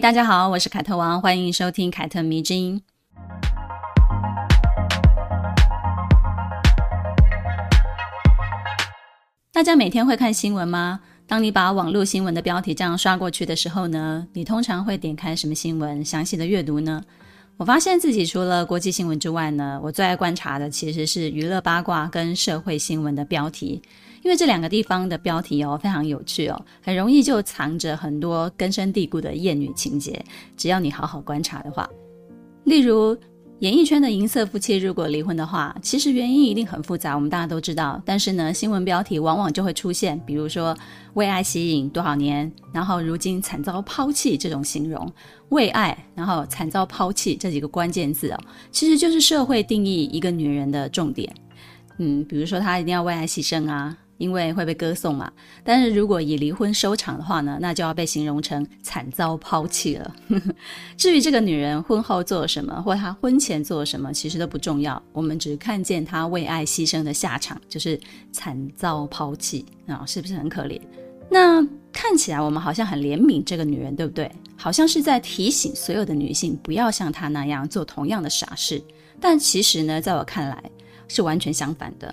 大家好，我是凯特王，欢迎收听凯特迷之音。大家每天会看新闻吗？当你把网络新闻的标题这样刷过去的时候呢，你通常会点开什么新闻详细的阅读呢？我发现自己除了国际新闻之外呢，我最爱观察的其实是娱乐八卦跟社会新闻的标题，因为这两个地方的标题哦非常有趣哦，很容易就藏着很多根深蒂固的厌女情节，只要你好好观察的话，例如。演艺圈的银色夫妻如果离婚的话，其实原因一定很复杂，我们大家都知道。但是呢，新闻标题往往就会出现，比如说为爱吸引多少年，然后如今惨遭抛弃这种形容，为爱然后惨遭抛弃这几个关键字哦，其实就是社会定义一个女人的重点。嗯，比如说她一定要为爱牺牲啊。因为会被歌颂嘛，但是如果以离婚收场的话呢，那就要被形容成惨遭抛弃了。至于这个女人婚后做了什么，或她婚前做了什么，其实都不重要。我们只看见她为爱牺牲的下场，就是惨遭抛弃啊，是不是很可怜？那看起来我们好像很怜悯这个女人，对不对？好像是在提醒所有的女性不要像她那样做同样的傻事。但其实呢，在我看来是完全相反的。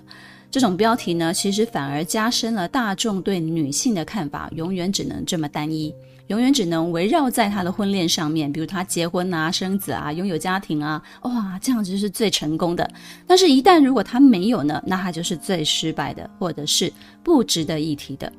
这种标题呢，其实反而加深了大众对女性的看法，永远只能这么单一，永远只能围绕在她的婚恋上面，比如她结婚啊、生子啊、拥有家庭啊，哇，这样子是最成功的。但是，一旦如果她没有呢，那她就是最失败的，或者是不值得一提的。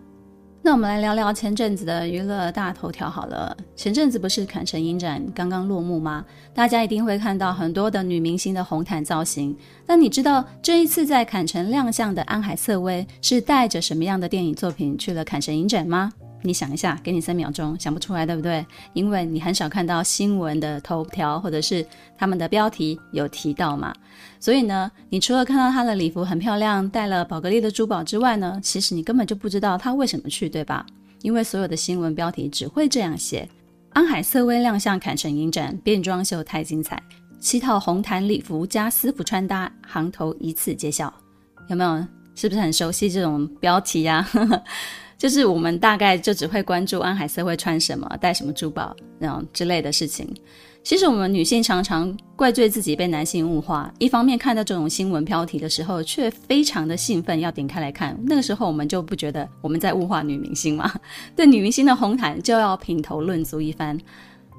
那我们来聊聊前阵子的娱乐大头条好了。前阵子不是坎城影展刚刚落幕吗？大家一定会看到很多的女明星的红毯造型。那你知道这一次在坎城亮相的安海瑟薇是带着什么样的电影作品去了坎城影展吗？你想一下，给你三秒钟，想不出来对不对？因为你很少看到新闻的头条或者是他们的标题有提到嘛。所以呢，你除了看到她的礼服很漂亮，戴了宝格丽的珠宝之外呢，其实你根本就不知道她为什么去，对吧？因为所有的新闻标题只会这样写：安海瑟薇亮相坎城影展，变装秀太精彩，七套红毯礼服加私服穿搭，行头一次揭晓。有没有？是不是很熟悉这种标题呀？就是我们大概就只会关注安海瑟薇穿什么、戴什么珠宝那种之类的事情。其实我们女性常常怪罪自己被男性物化，一方面看到这种新闻标题的时候，却非常的兴奋要点开来看。那个时候我们就不觉得我们在物化女明星吗？对女明星的红毯就要品头论足一番。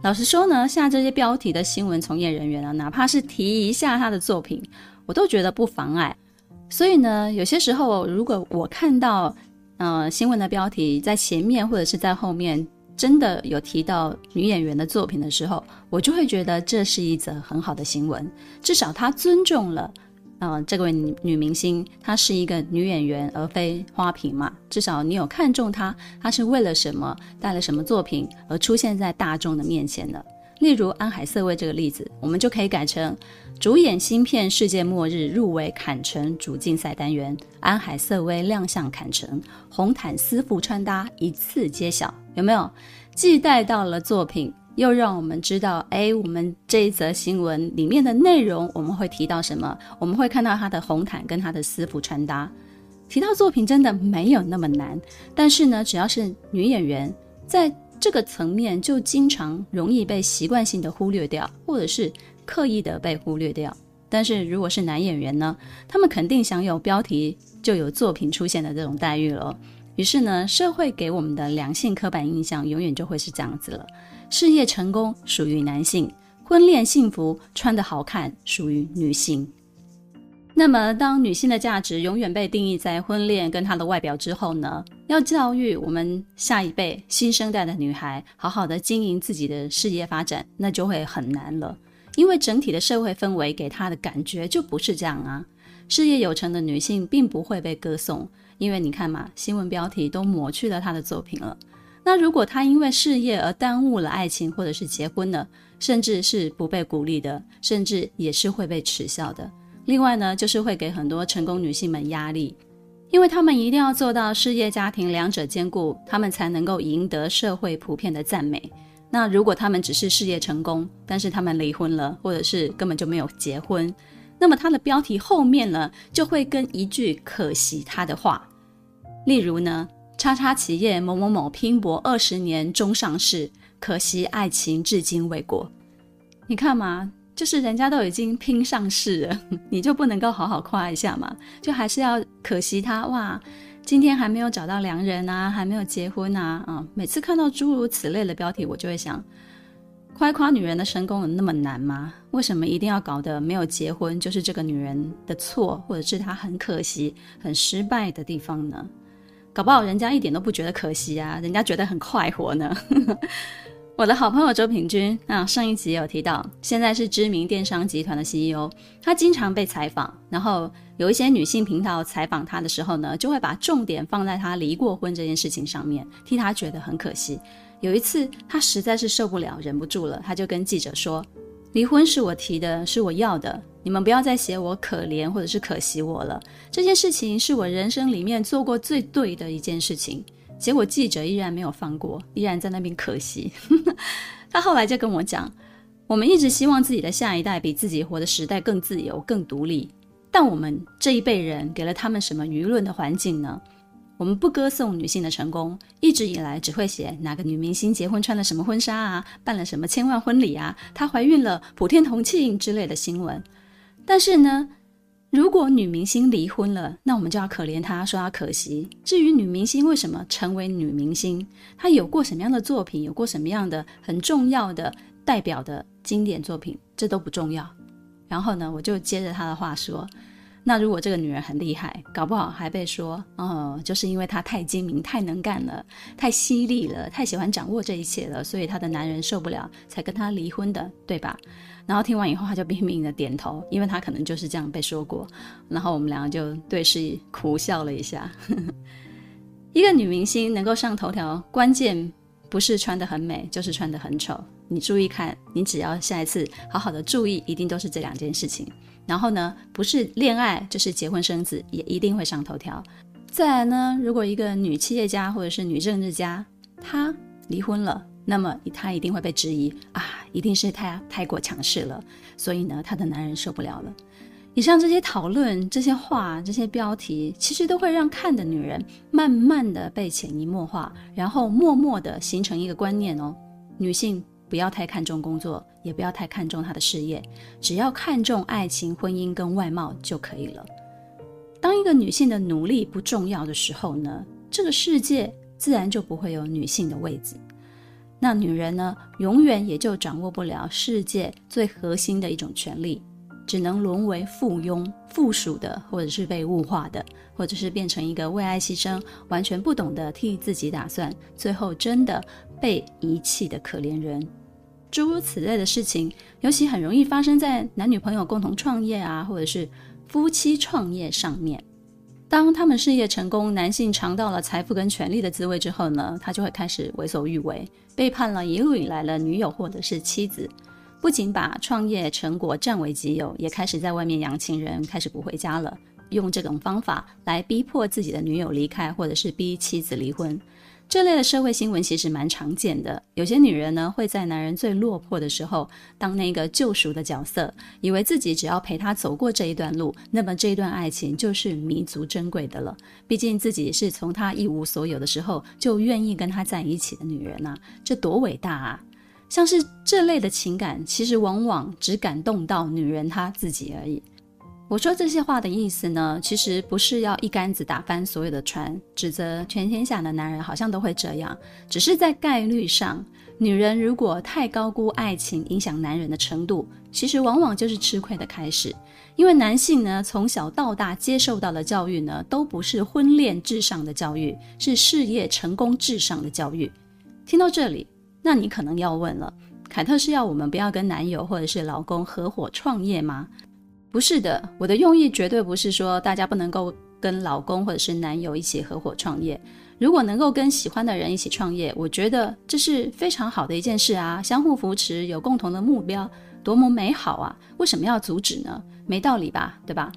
老实说呢，下这些标题的新闻从业人员啊，哪怕是提一下她的作品，我都觉得不妨碍。所以呢，有些时候如果我看到。呃，新闻的标题在前面或者是在后面，真的有提到女演员的作品的时候，我就会觉得这是一则很好的新闻。至少她尊重了，呃，这位女女明星，她是一个女演员，而非花瓶嘛。至少你有看中她，她是为了什么，带了什么作品而出现在大众的面前的。例如安海瑟薇这个例子，我们就可以改成主演新片《世界末日》入围坎城主竞赛单元，安海瑟薇亮相坎城，红毯私服穿搭一次揭晓，有没有？既带到了作品，又让我们知道，哎，我们这一则新闻里面的内容我们会提到什么？我们会看到她的红毯跟她的私服穿搭，提到作品真的没有那么难。但是呢，只要是女演员在。这个层面就经常容易被习惯性的忽略掉，或者是刻意的被忽略掉。但是如果是男演员呢，他们肯定享有标题就有作品出现的这种待遇了。于是呢，社会给我们的良性刻板印象永远就会是这样子了：事业成功属于男性，婚恋幸福穿得好看属于女性。那么，当女性的价值永远被定义在婚恋跟她的外表之后呢？要教育我们下一辈新生代的女孩，好好的经营自己的事业发展，那就会很难了。因为整体的社会氛围给她的感觉就不是这样啊。事业有成的女性并不会被歌颂，因为你看嘛，新闻标题都抹去了她的作品了。那如果她因为事业而耽误了爱情，或者是结婚了？甚至是不被鼓励的，甚至也是会被耻笑的。另外呢，就是会给很多成功女性们压力，因为他们一定要做到事业家庭两者兼顾，他们才能够赢得社会普遍的赞美。那如果他们只是事业成功，但是他们离婚了，或者是根本就没有结婚，那么他的标题后面呢，就会跟一句可惜他的话，例如呢，叉叉企业某某某拼搏二十年终上市，可惜爱情至今未果。你看嘛，就是人家都已经拼上市了，你就不能够好好夸一下嘛？就还是要可惜他哇。今天还没有找到良人啊，还没有结婚啊，啊！每次看到诸如此类的标题，我就会想，夸夸女人的成功有那么难吗？为什么一定要搞得没有结婚就是这个女人的错，或者是她很可惜、很失败的地方呢？搞不好人家一点都不觉得可惜啊，人家觉得很快活呢。我的好朋友周品君啊，上一集有提到，现在是知名电商集团的 CEO，他经常被采访，然后有一些女性频道采访他的时候呢，就会把重点放在他离过婚这件事情上面，替他觉得很可惜。有一次他实在是受不了，忍不住了，他就跟记者说：“离婚是我提的，是我要的，你们不要再写我可怜或者是可惜我了。这件事情是我人生里面做过最对的一件事情。”结果记者依然没有放过，依然在那边可惜。他后来就跟我讲，我们一直希望自己的下一代比自己活的时代更自由、更独立，但我们这一辈人给了他们什么舆论的环境呢？我们不歌颂女性的成功，一直以来只会写哪个女明星结婚穿了什么婚纱啊，办了什么千万婚礼啊，她怀孕了普天同庆之类的新闻。但是呢，如果女明星离婚了，那我们就要可怜她，说她可惜。至于女明星为什么成为女明星，她有过什么样的作品，有过什么样的很重要的代表的经典作品，这都不重要。然后呢，我就接着她的话说，那如果这个女人很厉害，搞不好还被说，哦，就是因为她太精明、太能干了、太犀利了、太喜欢掌握这一切了，所以她的男人受不了，才跟她离婚的，对吧？然后听完以后，他就拼命的点头，因为他可能就是这样被说过。然后我们两个就对视苦笑了一下。一个女明星能够上头条，关键不是穿得很美，就是穿得很丑。你注意看，你只要下一次好好的注意，一定都是这两件事情。然后呢，不是恋爱就是结婚生子，也一定会上头条。再来呢，如果一个女企业家或者是女政治家，她离婚了。那么他一定会被质疑啊，一定是他太过强势了，所以呢，他的男人受不了了。以上这些讨论、这些话、这些标题，其实都会让看的女人慢慢的被潜移默化，然后默默的形成一个观念哦：女性不要太看重工作，也不要太看重她的事业，只要看重爱情、婚姻跟外貌就可以了。当一个女性的努力不重要的时候呢，这个世界自然就不会有女性的位置。那女人呢，永远也就掌握不了世界最核心的一种权利，只能沦为附庸、附属的，或者是被物化的，或者是变成一个为爱牺牲、完全不懂得替自己打算，最后真的被遗弃的可怜人。诸如此类的事情，尤其很容易发生在男女朋友共同创业啊，或者是夫妻创业上面。当他们事业成功，男性尝到了财富跟权力的滋味之后呢，他就会开始为所欲为，背叛了一路以来的女友或者是妻子，不仅把创业成果占为己有，也开始在外面养情人，开始不回家了，用这种方法来逼迫自己的女友离开，或者是逼妻子离婚。这类的社会新闻其实蛮常见的。有些女人呢，会在男人最落魄的时候当那个救赎的角色，以为自己只要陪他走过这一段路，那么这段爱情就是弥足珍贵的了。毕竟自己是从他一无所有的时候就愿意跟他在一起的女人呐，这多伟大啊！像是这类的情感，其实往往只感动到女人她自己而已。我说这些话的意思呢，其实不是要一竿子打翻所有的船，指责全天下的男人好像都会这样。只是在概率上，女人如果太高估爱情影响男人的程度，其实往往就是吃亏的开始。因为男性呢，从小到大接受到的教育呢，都不是婚恋至上的教育，是事业成功至上的教育。听到这里，那你可能要问了：凯特是要我们不要跟男友或者是老公合伙创业吗？不是的，我的用意绝对不是说大家不能够跟老公或者是男友一起合伙创业。如果能够跟喜欢的人一起创业，我觉得这是非常好的一件事啊，相互扶持，有共同的目标，多么美好啊！为什么要阻止呢？没道理吧，对吧？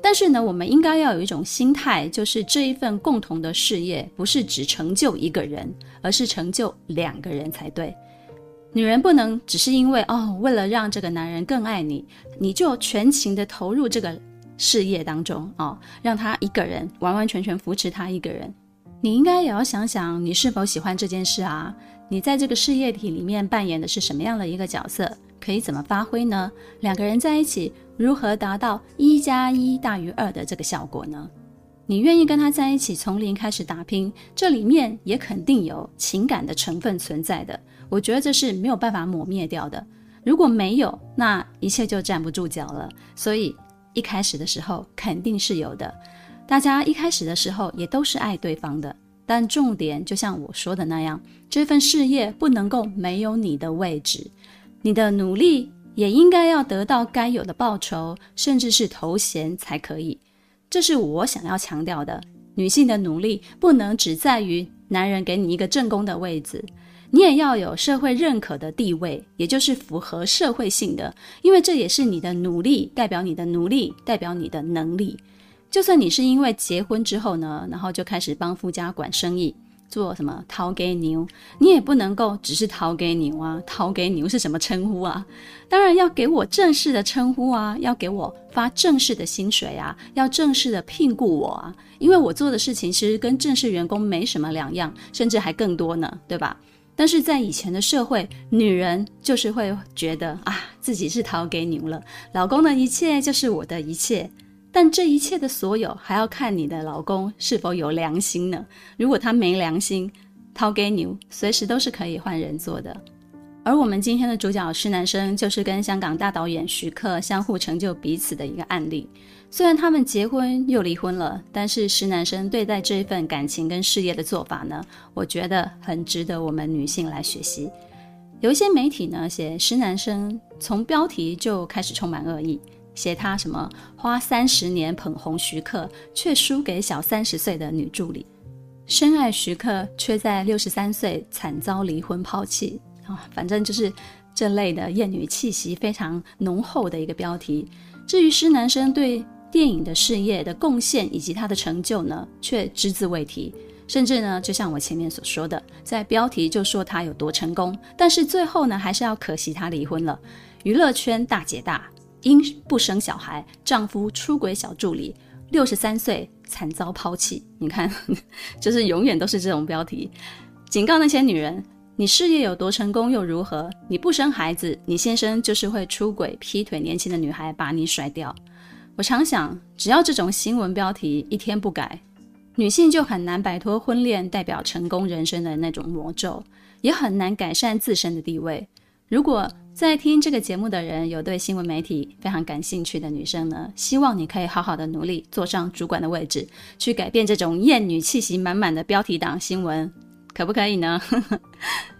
但是呢，我们应该要有一种心态，就是这一份共同的事业不是只成就一个人，而是成就两个人才对。女人不能只是因为哦，为了让这个男人更爱你，你就全情的投入这个事业当中哦，让他一个人完完全全扶持他一个人。你应该也要想想，你是否喜欢这件事啊？你在这个事业体里面扮演的是什么样的一个角色？可以怎么发挥呢？两个人在一起，如何达到一加一大于二的这个效果呢？你愿意跟他在一起，从零开始打拼，这里面也肯定有情感的成分存在的。我觉得这是没有办法抹灭掉的。如果没有，那一切就站不住脚了。所以一开始的时候肯定是有的。大家一开始的时候也都是爱对方的，但重点就像我说的那样，这份事业不能够没有你的位置，你的努力也应该要得到该有的报酬，甚至是头衔才可以。这是我想要强调的，女性的努力不能只在于男人给你一个正宫的位置，你也要有社会认可的地位，也就是符合社会性的，因为这也是你的努力，代表你的努力，代表你的能力。就算你是因为结婚之后呢，然后就开始帮夫家管生意，做什么掏给牛，你也不能够只是头家娘啊。头家娘是什么称呼啊？当然要给我正式的称呼啊，要给我发正式的薪水啊，要正式的聘雇我啊，因为我做的事情其实跟正式员工没什么两样，甚至还更多呢，对吧？但是在以前的社会，女人就是会觉得啊，自己是掏给牛了，老公的一切就是我的一切。但这一切的所有，还要看你的老公是否有良心呢？如果他没良心，掏给牛随时都是可以换人做的。而我们今天的主角施南生，就是跟香港大导演徐克相互成就彼此的一个案例。虽然他们结婚又离婚了，但是施南生对待这一份感情跟事业的做法呢，我觉得很值得我们女性来学习。有一些媒体呢写施南生从标题就开始充满恶意。写他什么花三十年捧红徐克，却输给小三十岁的女助理；深爱徐克，却在六十三岁惨遭离婚抛弃。啊、反正就是这类的厌女气息非常浓厚的一个标题。至于施南生对电影的事业的贡献以及他的成就呢，却只字未提。甚至呢，就像我前面所说的，在标题就说他有多成功，但是最后呢，还是要可惜他离婚了。娱乐圈大姐大。因不生小孩，丈夫出轨小助理，六十三岁惨遭抛弃。你看，就是永远都是这种标题，警告那些女人：你事业有多成功又如何？你不生孩子，你先生就是会出轨、劈腿，年轻的女孩把你甩掉。我常想，只要这种新闻标题一天不改，女性就很难摆脱婚恋代表成功人生的那种魔咒，也很难改善自身的地位。如果在听这个节目的人有对新闻媒体非常感兴趣的女生呢，希望你可以好好的努力，坐上主管的位置，去改变这种艳女气息满满的标题党新闻，可不可以呢？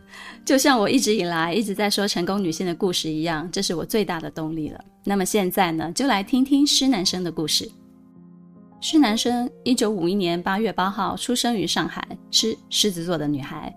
就像我一直以来一直在说成功女性的故事一样，这是我最大的动力了。那么现在呢，就来听听施南生的故事。施南生，一九五一年八月八号出生于上海，是狮子座的女孩。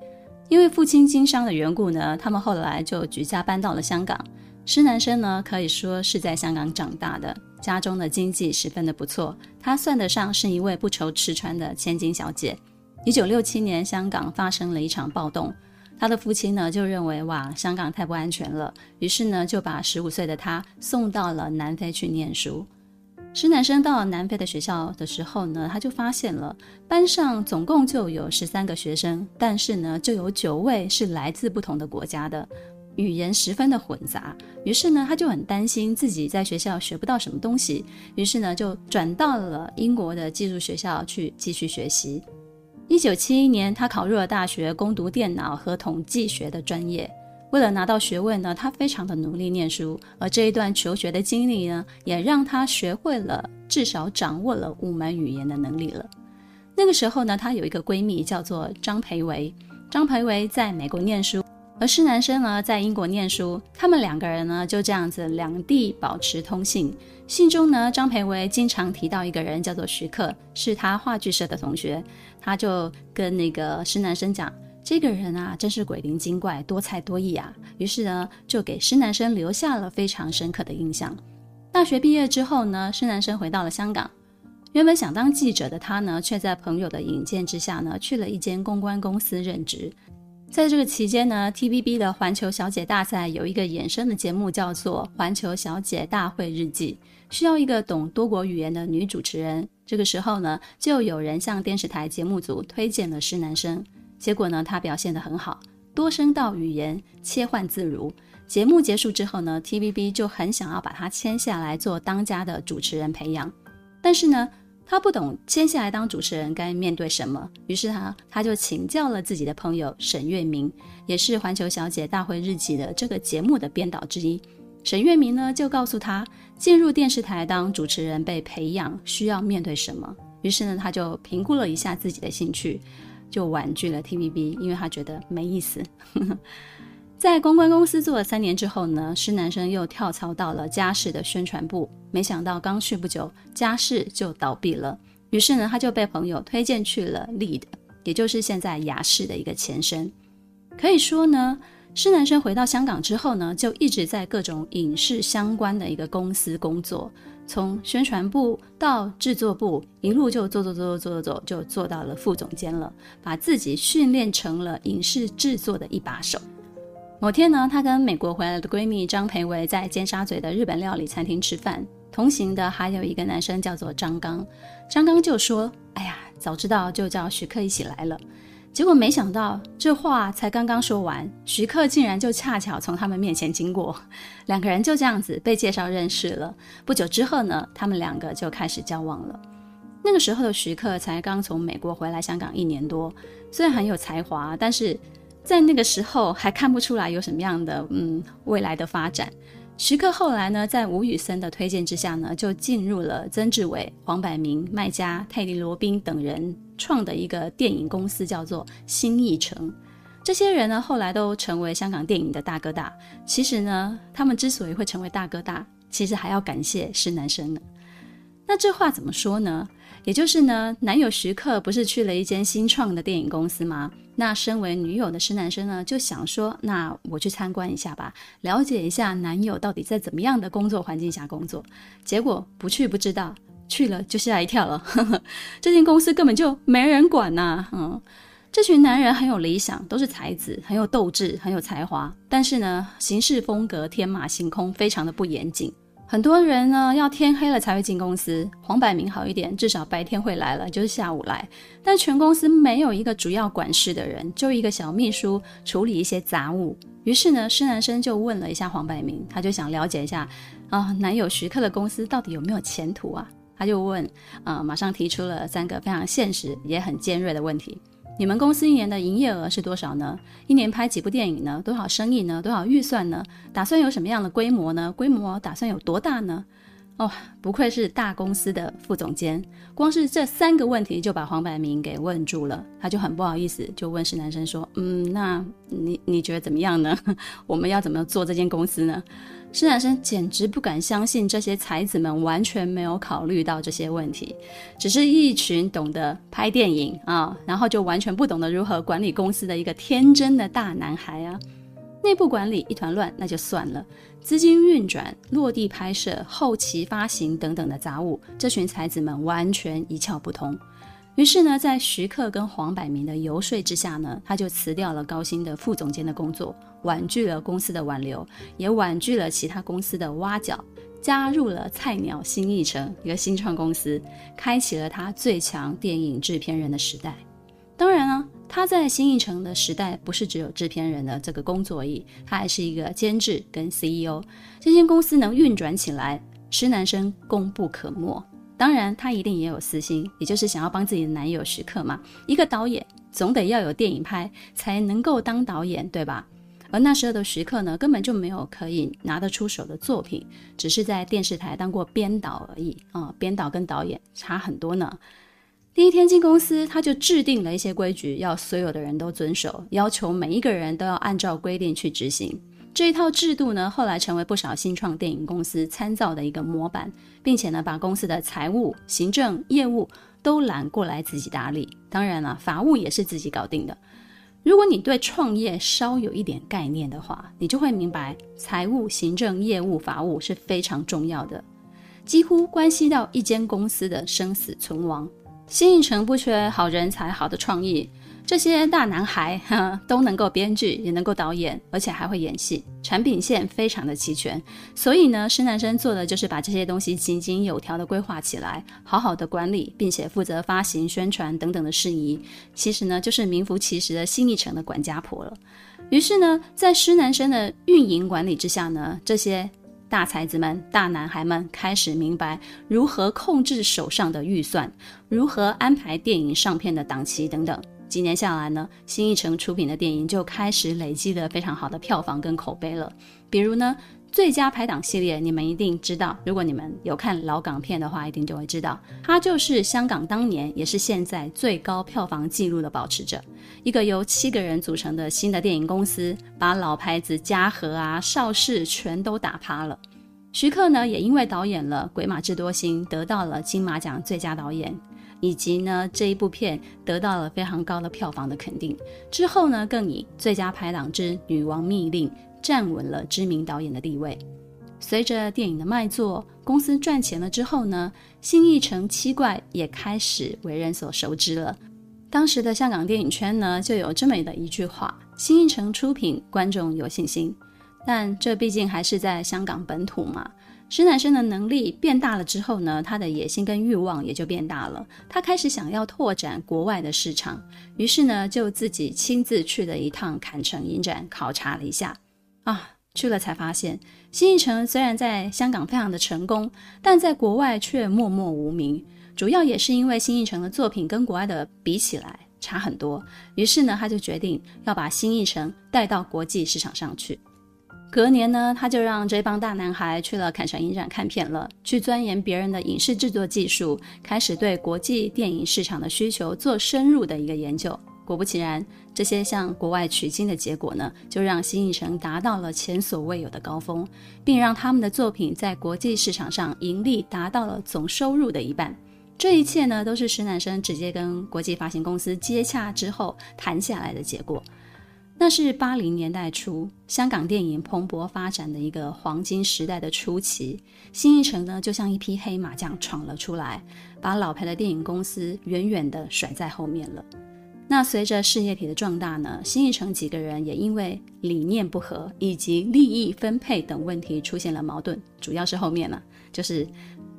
因为父亲经商的缘故呢，他们后来就举家搬到了香港。施南生呢，可以说是在香港长大的，家中的经济十分的不错，她算得上是一位不愁吃穿的千金小姐。一九六七年，香港发生了一场暴动，他的父亲呢就认为哇，香港太不安全了，于是呢就把十五岁的他送到了南非去念书。施南生到南非的学校的时候呢，他就发现了班上总共就有十三个学生，但是呢，就有九位是来自不同的国家的，语言十分的混杂。于是呢，他就很担心自己在学校学不到什么东西，于是呢，就转到了英国的寄宿学校去继续学习。一九七一年，他考入了大学，攻读电脑和统计学的专业。为了拿到学位呢，他非常的努力念书，而这一段求学的经历呢，也让他学会了至少掌握了五门语言的能力了。那个时候呢，他有一个闺蜜叫做张培维，张培维在美国念书，而施南生呢在英国念书，他们两个人呢就这样子两地保持通信。信中呢，张培维经常提到一个人叫做徐克，是他话剧社的同学，他就跟那个施南生讲。这个人啊，真是鬼灵精怪、多才多艺啊！于是呢，就给施南生留下了非常深刻的印象。大学毕业之后呢，施南生回到了香港，原本想当记者的他呢，却在朋友的引荐之下呢，去了一间公关公司任职。在这个期间呢，TVB 的环球小姐大赛有一个衍生的节目叫做《环球小姐大会日记》，需要一个懂多国语言的女主持人。这个时候呢，就有人向电视台节目组推荐了施南生。结果呢，她表现得很好，多声道语言切换自如。节目结束之后呢，TVB 就很想要把她签下来做当家的主持人培养。但是呢，他不懂接下来当主持人该面对什么，于是他他就请教了自己的朋友沈月明，也是《环球小姐大会日记》的这个节目的编导之一。沈月明呢就告诉他，进入电视台当主持人被培养需要面对什么。于是呢，他就评估了一下自己的兴趣，就婉拒了 TVB，因为他觉得没意思。在公关公司做了三年之后呢，施南生又跳槽到了嘉视的宣传部。没想到刚去不久，嘉视就倒闭了。于是呢，他就被朋友推荐去了 Lead，也就是现在亚视的一个前身。可以说呢，施南生回到香港之后呢，就一直在各种影视相关的一个公司工作，从宣传部到制作部，一路就做做做做做做，就做到了副总监了，把自己训练成了影视制作的一把手。某天呢，她跟美国回来的闺蜜张培维在尖沙咀的日本料理餐厅吃饭，同行的还有一个男生叫做张刚。张刚就说：“哎呀，早知道就叫徐克一起来了。”结果没想到这话才刚刚说完，徐克竟然就恰巧从他们面前经过，两个人就这样子被介绍认识了。不久之后呢，他们两个就开始交往了。那个时候的徐克才刚从美国回来香港一年多，虽然很有才华，但是。在那个时候还看不出来有什么样的嗯未来的发展。徐克后来呢，在吴宇森的推荐之下呢，就进入了曾志伟、黄百鸣、麦嘉、泰迪罗宾等人创的一个电影公司，叫做新艺城。这些人呢，后来都成为香港电影的大哥大。其实呢，他们之所以会成为大哥大，其实还要感谢施南生呢。那这话怎么说呢？也就是呢，男友徐克不是去了一间新创的电影公司吗？那身为女友的施南生呢，就想说，那我去参观一下吧，了解一下男友到底在怎么样的工作环境下工作。结果不去不知道，去了就吓一跳了。呵呵，这间公司根本就没人管呐、嗯，这群男人很有理想，都是才子，很有斗志，很有才华，但是呢，行事风格天马行空，非常的不严谨。很多人呢，要天黑了才会进公司。黄百鸣好一点，至少白天会来了，就是下午来。但全公司没有一个主要管事的人，就一个小秘书处理一些杂务。于是呢，施南生就问了一下黄百鸣，他就想了解一下啊，男友徐克的公司到底有没有前途啊？他就问啊，马上提出了三个非常现实也很尖锐的问题。你们公司一年的营业额是多少呢？一年拍几部电影呢？多少生意呢？多少预算呢？打算有什么样的规模呢？规模打算有多大呢？哦，不愧是大公司的副总监，光是这三个问题就把黄百鸣给问住了。他就很不好意思，就问施南生说：“嗯，那你你觉得怎么样呢？我们要怎么做这间公司呢？”施南生简直不敢相信，这些才子们完全没有考虑到这些问题，只是一群懂得拍电影啊，然后就完全不懂得如何管理公司的一个天真的大男孩啊。内部管理一团乱，那就算了。资金运转、落地拍摄、后期发行等等的杂务，这群才子们完全一窍不通。于是呢，在徐克跟黄百鸣的游说之下呢，他就辞掉了高薪的副总监的工作，婉拒了公司的挽留，也婉拒了其他公司的挖角，加入了菜鸟新艺城一个新创公司，开启了他最强电影制片人的时代。当然呢。他在新艺城的时代，不是只有制片人的这个工作而已，他还是一个监制跟 CEO。这间公司能运转起来，施南生功不可没。当然，他一定也有私心，也就是想要帮自己的男友徐克嘛。一个导演总得要有电影拍，才能够当导演，对吧？而那时候的徐克呢，根本就没有可以拿得出手的作品，只是在电视台当过编导而已啊。编导跟导演差很多呢。第一天进公司，他就制定了一些规矩，要所有的人都遵守，要求每一个人都要按照规定去执行。这一套制度呢，后来成为不少新创电影公司参照的一个模板，并且呢，把公司的财务、行政、业务都揽过来自己打理。当然了，法务也是自己搞定的。如果你对创业稍有一点概念的话，你就会明白，财务、行政、业务、法务是非常重要的。几乎关系到一间公司的生死存亡。新一城不缺好人才、好的创意。这些大男孩哈 都能够编剧，也能够导演，而且还会演戏，产品线非常的齐全。所以呢，施南生做的就是把这些东西井井有条的规划起来，好好的管理，并且负责发行、宣传等等的事宜。其实呢，就是名副其实的新一城的管家婆了。于是呢，在施南生的运营管理之下呢，这些大才子们、大男孩们开始明白如何控制手上的预算，如何安排电影上片的档期等等。几年下来呢，新艺城出品的电影就开始累积了非常好的票房跟口碑了。比如呢，最佳拍档系列，你们一定知道，如果你们有看老港片的话，一定就会知道，它就是香港当年也是现在最高票房纪录的保持者。一个由七个人组成的新的电影公司，把老牌子嘉禾啊、邵氏全都打趴了。徐克呢，也因为导演了《鬼马智多星》，得到了金马奖最佳导演。以及呢，这一部片得到了非常高的票房的肯定。之后呢，更以最佳拍档之《女王密令》站稳了知名导演的地位。随着电影的卖座，公司赚钱了之后呢，新艺城七怪也开始为人所熟知了。当时的香港电影圈呢，就有这么的一句话：“新艺城出品，观众有信心。”但这毕竟还是在香港本土嘛。施乃生的能力变大了之后呢，他的野心跟欲望也就变大了。他开始想要拓展国外的市场，于是呢，就自己亲自去了一趟坎城影展，考察了一下。啊，去了才发现，新艺城虽然在香港非常的成功，但在国外却默默无名。主要也是因为新艺城的作品跟国外的比起来差很多，于是呢，他就决定要把新艺城带到国际市场上去。隔年呢，他就让这帮大男孩去了坎城影展看片了，去钻研别人的影视制作技术，开始对国际电影市场的需求做深入的一个研究。果不其然，这些向国外取经的结果呢，就让新艺城达到了前所未有的高峰，并让他们的作品在国际市场上盈利达到了总收入的一半。这一切呢，都是施南生直接跟国际发行公司接洽之后谈下来的结果。那是八零年代初，香港电影蓬勃发展的一个黄金时代的初期。新艺城呢，就像一匹黑马将闯了出来，把老牌的电影公司远远地甩在后面了。那随着事业体的壮大呢，新艺城几个人也因为理念不合以及利益分配等问题出现了矛盾，主要是后面呢，就是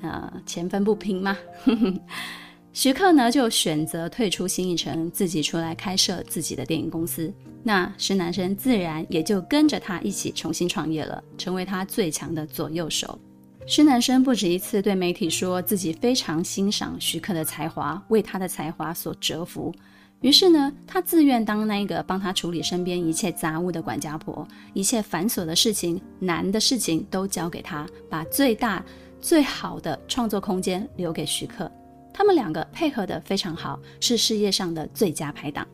呃钱分不平嘛。徐克呢，就选择退出新艺城，自己出来开设自己的电影公司。那施南生自然也就跟着他一起重新创业了，成为他最强的左右手。施南生不止一次对媒体说自己非常欣赏徐克的才华，为他的才华所折服。于是呢，他自愿当那个帮他处理身边一切杂物的管家婆，一切繁琐的事情、难的事情都交给他，把最大、最好的创作空间留给徐克。他们两个配合得非常好，是事业上的最佳拍档。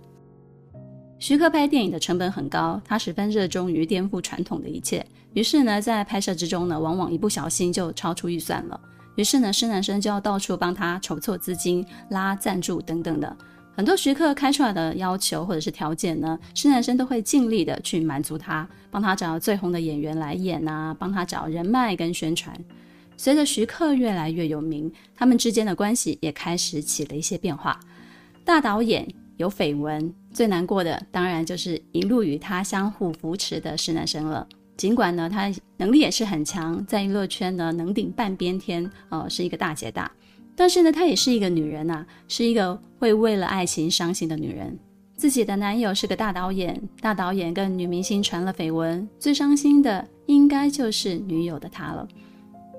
徐克拍电影的成本很高，他十分热衷于颠覆传统的一切。于是呢，在拍摄之中呢，往往一不小心就超出预算了。于是呢，施南生就要到处帮他筹措资金、拉赞助等等的。很多徐克开出来的要求或者是条件呢，施南生都会尽力的去满足他，帮他找最红的演员来演啊，帮他找人脉跟宣传。随着徐克越来越有名，他们之间的关系也开始起了一些变化。大导演有绯闻，最难过的当然就是一路与他相互扶持的施南生了。尽管呢，他能力也是很强，在娱乐圈呢能顶半边天，呃，是一个大姐大。但是呢，她也是一个女人呐，是一个会为了爱情伤心的女人。自己的男友是个大导演，大导演跟女明星传了绯闻，最伤心的应该就是女友的她了。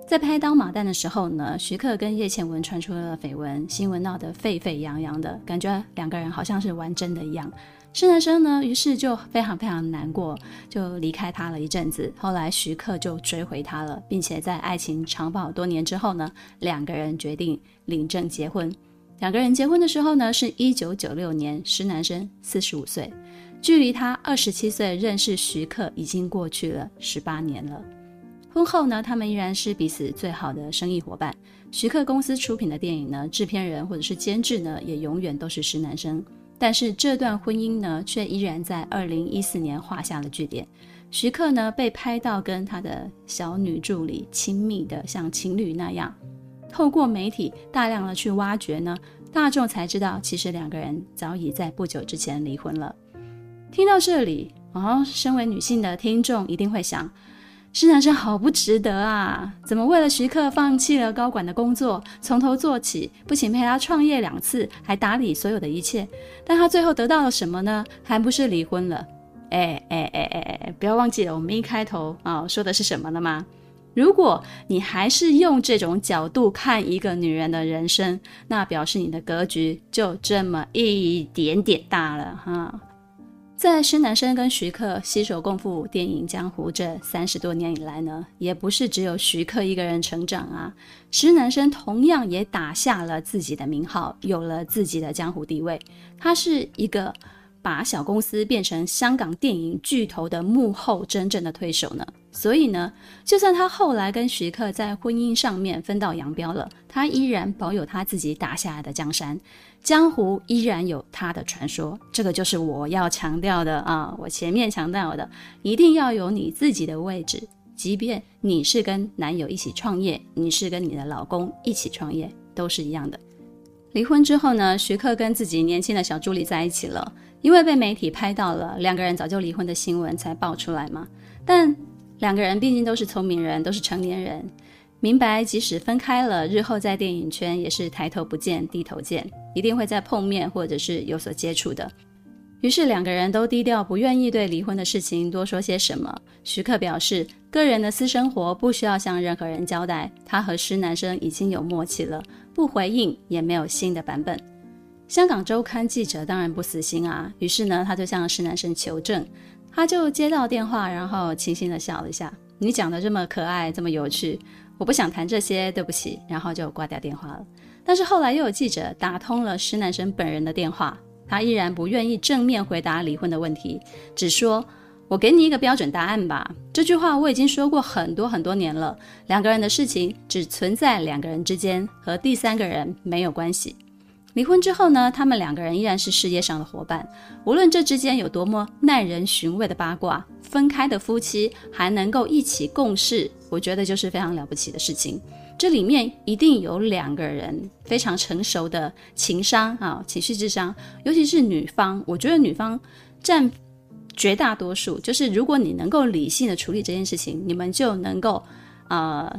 在拍《当马旦》的时候呢，徐克跟叶倩文传出了绯闻，新闻闹得沸沸扬扬的，感觉两个人好像是玩真的一样。施南生呢，于是就非常非常难过，就离开他了一阵子。后来徐克就追回他了，并且在爱情长跑多年之后呢，两个人决定领证结婚。两个人结婚的时候呢，是一九九六年，施南生四十五岁，距离他二十七岁认识徐克已经过去了十八年了。婚后呢，他们依然是彼此最好的生意伙伴。徐克公司出品的电影呢，制片人或者是监制呢，也永远都是施南生。但是这段婚姻呢，却依然在二零一四年画下了句点。徐克呢被拍到跟他的小女助理亲密的像情侣那样。透过媒体大量的去挖掘呢，大众才知道其实两个人早已在不久之前离婚了。听到这里，哦，身为女性的听众一定会想。是男生好不值得啊！怎么为了徐克放弃了高管的工作，从头做起？不仅陪他创业两次，还打理所有的一切。但他最后得到了什么呢？还不是离婚了？哎哎哎哎哎！不要忘记了，我们一开头啊、说的是什么了吗？如果你还是用这种角度看一个女人的人生，那表示你的格局就这么一点点大了哈。在施南生跟徐克携手共赴电影江湖这三十多年以来呢，也不是只有徐克一个人成长啊，施南生同样也打下了自己的名号，有了自己的江湖地位。他是一个把小公司变成香港电影巨头的幕后真正的推手呢。所以呢，就算他后来跟徐克在婚姻上面分道扬镳了，他依然保有他自己打下来的江山。江湖依然有他的传说，这个就是我要强调的啊！我前面强调的，一定要有你自己的位置，即便你是跟男友一起创业，你是跟你的老公一起创业，都是一样的。离婚之后呢，徐克跟自己年轻的小助理在一起了，因为被媒体拍到了两个人早就离婚的新闻才爆出来嘛。但两个人毕竟都是聪明人，都是成年人。明白，即使分开了，日后在电影圈也是抬头不见低头见，一定会再碰面或者是有所接触的。于是两个人都低调，不愿意对离婚的事情多说些什么。徐克表示，个人的私生活不需要向任何人交代，他和施南生已经有默契了，不回应也没有新的版本。香港周刊记者当然不死心啊，于是呢，他就向施南生求证，他就接到电话，然后轻轻的笑了一下：“你讲的这么可爱，这么有趣。”我不想谈这些，对不起，然后就挂掉电话了。但是后来又有记者打通了施南生本人的电话，他依然不愿意正面回答离婚的问题，只说：“我给你一个标准答案吧。”这句话我已经说过很多很多年了。两个人的事情只存在两个人之间，和第三个人没有关系。离婚之后呢，他们两个人依然是事业上的伙伴。无论这之间有多么耐人寻味的八卦，分开的夫妻还能够一起共事，我觉得就是非常了不起的事情。这里面一定有两个人非常成熟的情商啊，情绪智商，尤其是女方，我觉得女方占绝大多数。就是如果你能够理性的处理这件事情，你们就能够呃，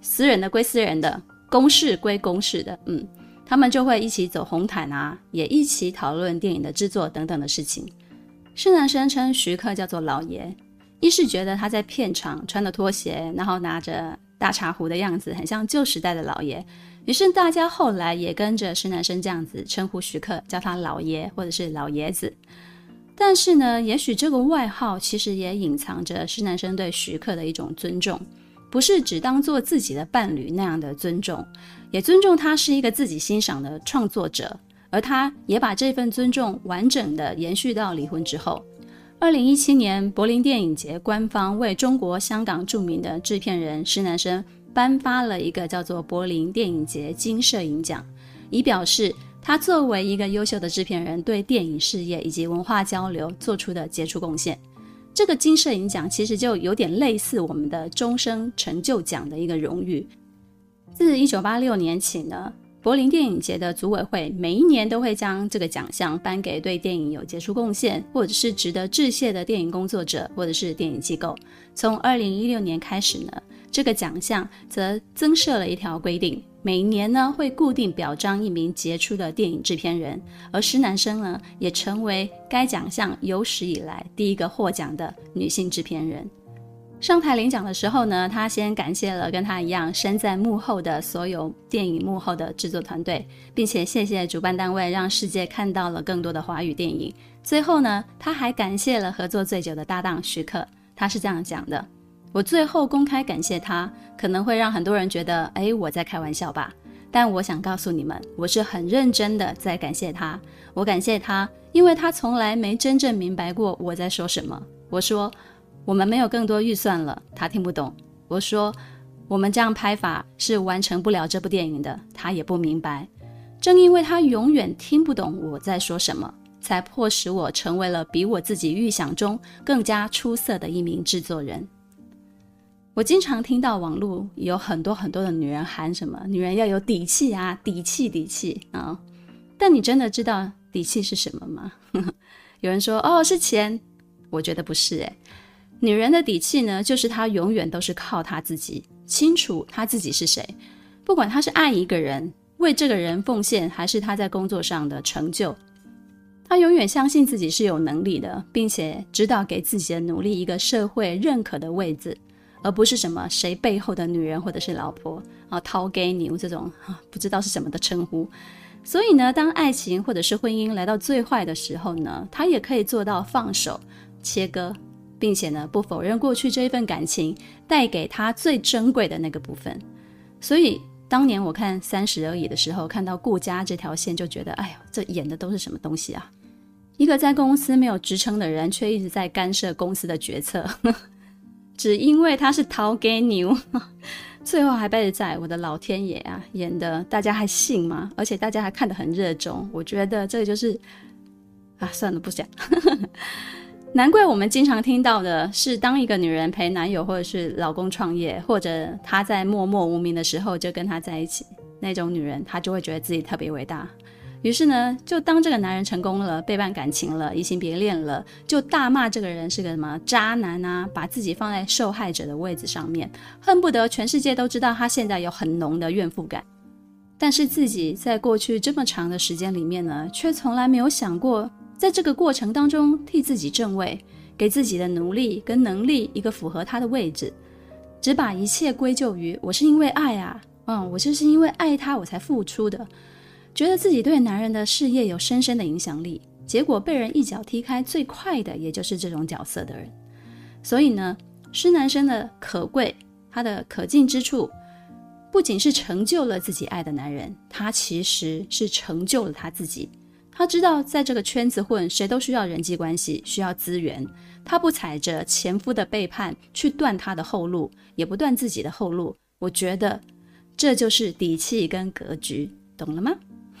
私人的归私人的，公事归公事的，嗯。他们就会一起走红毯啊，也一起讨论电影的制作等等的事情。施南生称徐克叫做老爷，一是觉得他在片场穿的拖鞋，然后拿着大茶壶的样子，很像旧时代的老爷。于是大家后来也跟着施南生这样子称呼徐克，叫他老爷或者是老爷子。但是呢，也许这个外号其实也隐藏着施南生对徐克的一种尊重。不是只当做自己的伴侣那样的尊重，也尊重他是一个自己欣赏的创作者，而他也把这份尊重完整的延续到离婚之后。二零一七年柏林电影节官方为中国香港著名的制片人施南生颁发了一个叫做柏林电影节金摄影奖，以表示他作为一个优秀的制片人对电影事业以及文化交流做出的杰出贡献。这个金摄影奖其实就有点类似我们的终生成就奖的一个荣誉。自一九八六年起呢，柏林电影节的组委会每一年都会将这个奖项颁给对电影有杰出贡献或者是值得致谢的电影工作者或者是电影机构。从二零一六年开始呢，这个奖项则增设了一条规定。每年呢，会固定表彰一名杰出的电影制片人，而施南生呢，也成为该奖项有史以来第一个获奖的女性制片人。上台领奖的时候呢，他先感谢了跟他一样身在幕后的所有电影幕后的制作团队，并且谢谢主办单位让世界看到了更多的华语电影。最后呢，他还感谢了合作最久的搭档徐克，他是这样讲的。我最后公开感谢他，可能会让很多人觉得，哎，我在开玩笑吧。但我想告诉你们，我是很认真的在感谢他。我感谢他，因为他从来没真正明白过我在说什么。我说我们没有更多预算了，他听不懂。我说我们这样拍法是完成不了这部电影的，他也不明白。正因为他永远听不懂我在说什么，才迫使我成为了比我自己预想中更加出色的一名制作人。我经常听到网络有很多很多的女人喊什么“女人要有底气啊，底气，底气啊”，但你真的知道底气是什么吗？有人说：“哦，是钱。”我觉得不是诶。女人的底气呢，就是她永远都是靠她自己，清楚她自己是谁，不管她是爱一个人，为这个人奉献，还是她在工作上的成就。她永远相信自己是有能力的，并且知道给自己的努力一个社会认可的位置，而不是什么谁背后的女人或者是老婆啊，掏给你这种啊不知道是什么的称呼。所以呢，当爱情或者是婚姻来到最坏的时候呢，她也可以做到放手、切割，并且呢不否认过去这一份感情带给他最珍贵的那个部分。所以。当年我看《三十而已》的时候，看到顾佳这条线，就觉得，哎呦，这演的都是什么东西啊？一个在公司没有职称的人，却一直在干涉公司的决策，只因为他是头家娘，最后还败在我的老天爷啊！演的大家还信吗？而且大家还看得很热衷，我觉得这个就是啊，算了，不讲。难怪我们经常听到的是，当一个女人陪男友或者是老公创业，或者她在默默无名的时候就跟他在一起，那种女人她就会觉得自己特别伟大。于是呢，就当这个男人成功了，背叛感情了，移情别恋了，就大骂这个人是个什么渣男啊，把自己放在受害者的位置上面，恨不得全世界都知道他现在有很浓的怨妇感。但是自己在过去这么长的时间里面呢，却从来没有想过。在这个过程当中，替自己正位，给自己的努力跟能力一个符合他的位置，只把一切归咎于我是因为爱啊，嗯，我就是因为爱他我才付出的，觉得自己对男人的事业有深深的影响力，结果被人一脚踢开，最快的也就是这种角色的人。所以呢，施南生的可贵，他的可敬之处，不仅是成就了自己爱的男人，他其实是成就了他自己。他知道，在这个圈子混，谁都需要人际关系，需要资源。他不踩着前夫的背叛去断他的后路，也不断自己的后路。我觉得这就是底气跟格局，懂了吗？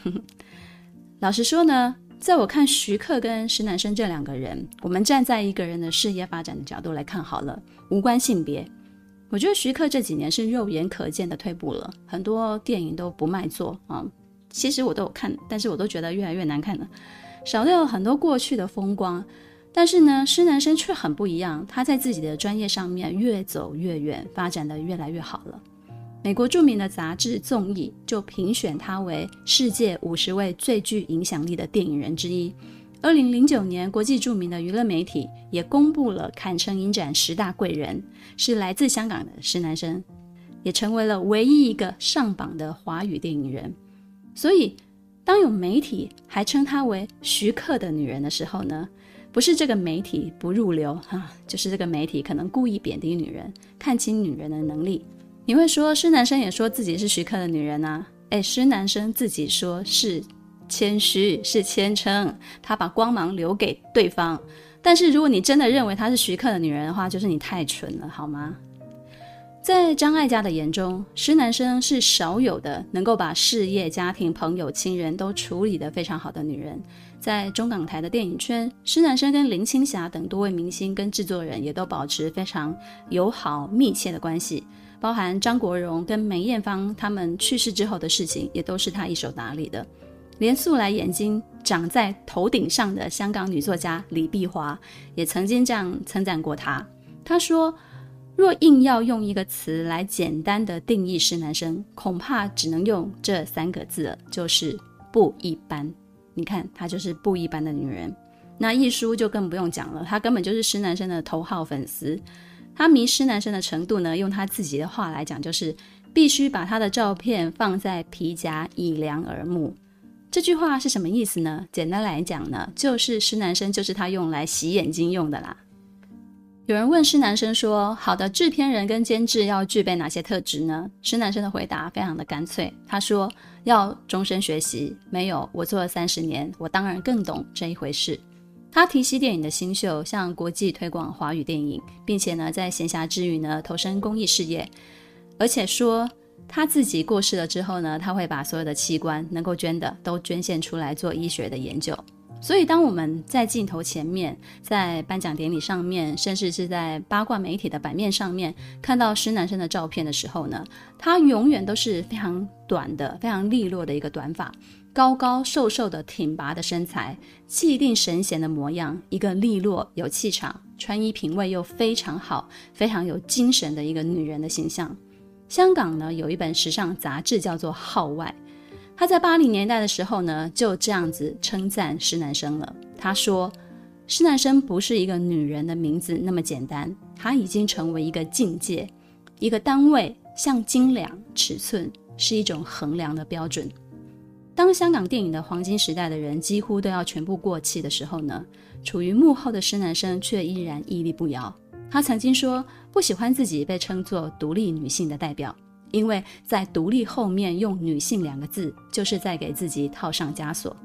老实说呢，在我看徐克跟石南生这两个人，我们站在一个人的事业发展的角度来看好了，无关性别。我觉得徐克这几年是肉眼可见的退步了，很多电影都不卖座啊。其实我都有看，但是我都觉得越来越难看了，少掉了很多过去的风光。但是呢，施南生却很不一样，他在自己的专业上面越走越远，发展的越来越好了。美国著名的杂志《综艺》就评选他为世界五十位最具影响力的电影人之一。二零零九年，国际著名的娱乐媒体也公布了堪称影展十大贵人，是来自香港的施南生，也成为了唯一一个上榜的华语电影人。所以，当有媒体还称她为徐克的女人的时候呢，不是这个媒体不入流 啊，就是这个媒体可能故意贬低女人，看轻女人的能力。你会说施南生也说自己是徐克的女人啊？诶，施南生自己说是谦虚，是谦称，他把光芒留给对方。但是如果你真的认为她是徐克的女人的话，就是你太蠢了，好吗？在张艾嘉的眼中，施南生是少有的能够把事业、家庭、朋友、亲人都处理得非常好的女人。在中港台的电影圈，施南生跟林青霞等多位明星跟制作人也都保持非常友好、密切的关系。包含张国荣跟梅艳芳他们去世之后的事情，也都是他一手打理的。连素来眼睛长在头顶上的香港女作家李碧华，也曾经这样称赞过他。他说。若硬要用一个词来简单的定义施南生，恐怕只能用这三个字了，就是不一般。你看，她就是不一般的女人。那一书就更不用讲了，她根本就是施南生的头号粉丝。她迷施南生的程度呢，用她自己的话来讲，就是必须把她的照片放在皮夹以量耳目。这句话是什么意思呢？简单来讲呢，就是施南生就是她用来洗眼睛用的啦。有人问施南生说：“好的制片人跟监制要具备哪些特质呢？”施南生的回答非常的干脆，他说：“要终身学习。没有，我做了三十年，我当然更懂这一回事。”他提携电影的新秀，向国际推广华语电影，并且呢，在闲暇之余呢，投身公益事业，而且说他自己过世了之后呢，他会把所有的器官能够捐的都捐献出来做医学的研究。所以，当我们在镜头前面，在颁奖典礼上面，甚至是在八卦媒体的版面上面看到施南生的照片的时候呢，他永远都是非常短的、非常利落的一个短发，高高瘦瘦的挺拔的身材，气定神闲的模样，一个利落有气场、穿衣品味又非常好、非常有精神的一个女人的形象。香港呢，有一本时尚杂志叫做《号外》。他在八零年代的时候呢，就这样子称赞施南生了。他说：“施南生不是一个女人的名字那么简单，她已经成为一个境界，一个单位，像斤两、尺寸，是一种衡量的标准。”当香港电影的黄金时代的人几乎都要全部过气的时候呢，处于幕后的施南生却依然屹立不摇。他曾经说：“不喜欢自己被称作独立女性的代表。”因为在独立后面用“女性”两个字，就是在给自己套上枷锁。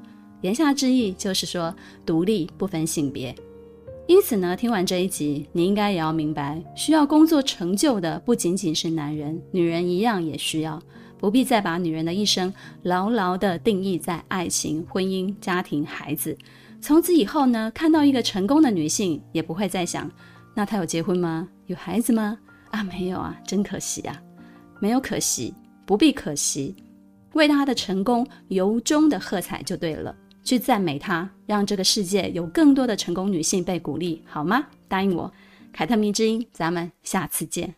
言下之意就是说，独立不分性别。因此呢，听完这一集，你应该也要明白，需要工作成就的不仅仅是男人，女人一样也需要。不必再把女人的一生牢牢地定义在爱情、婚姻、家庭、孩子。从此以后呢，看到一个成功的女性，也不会再想，那她有结婚吗？有孩子吗？啊，没有啊，真可惜啊。没有可惜，不必可惜，为他的成功由衷的喝彩就对了。去赞美他，让这个世界有更多的成功女性被鼓励，好吗？答应我，凯特迷之音，咱们下次见。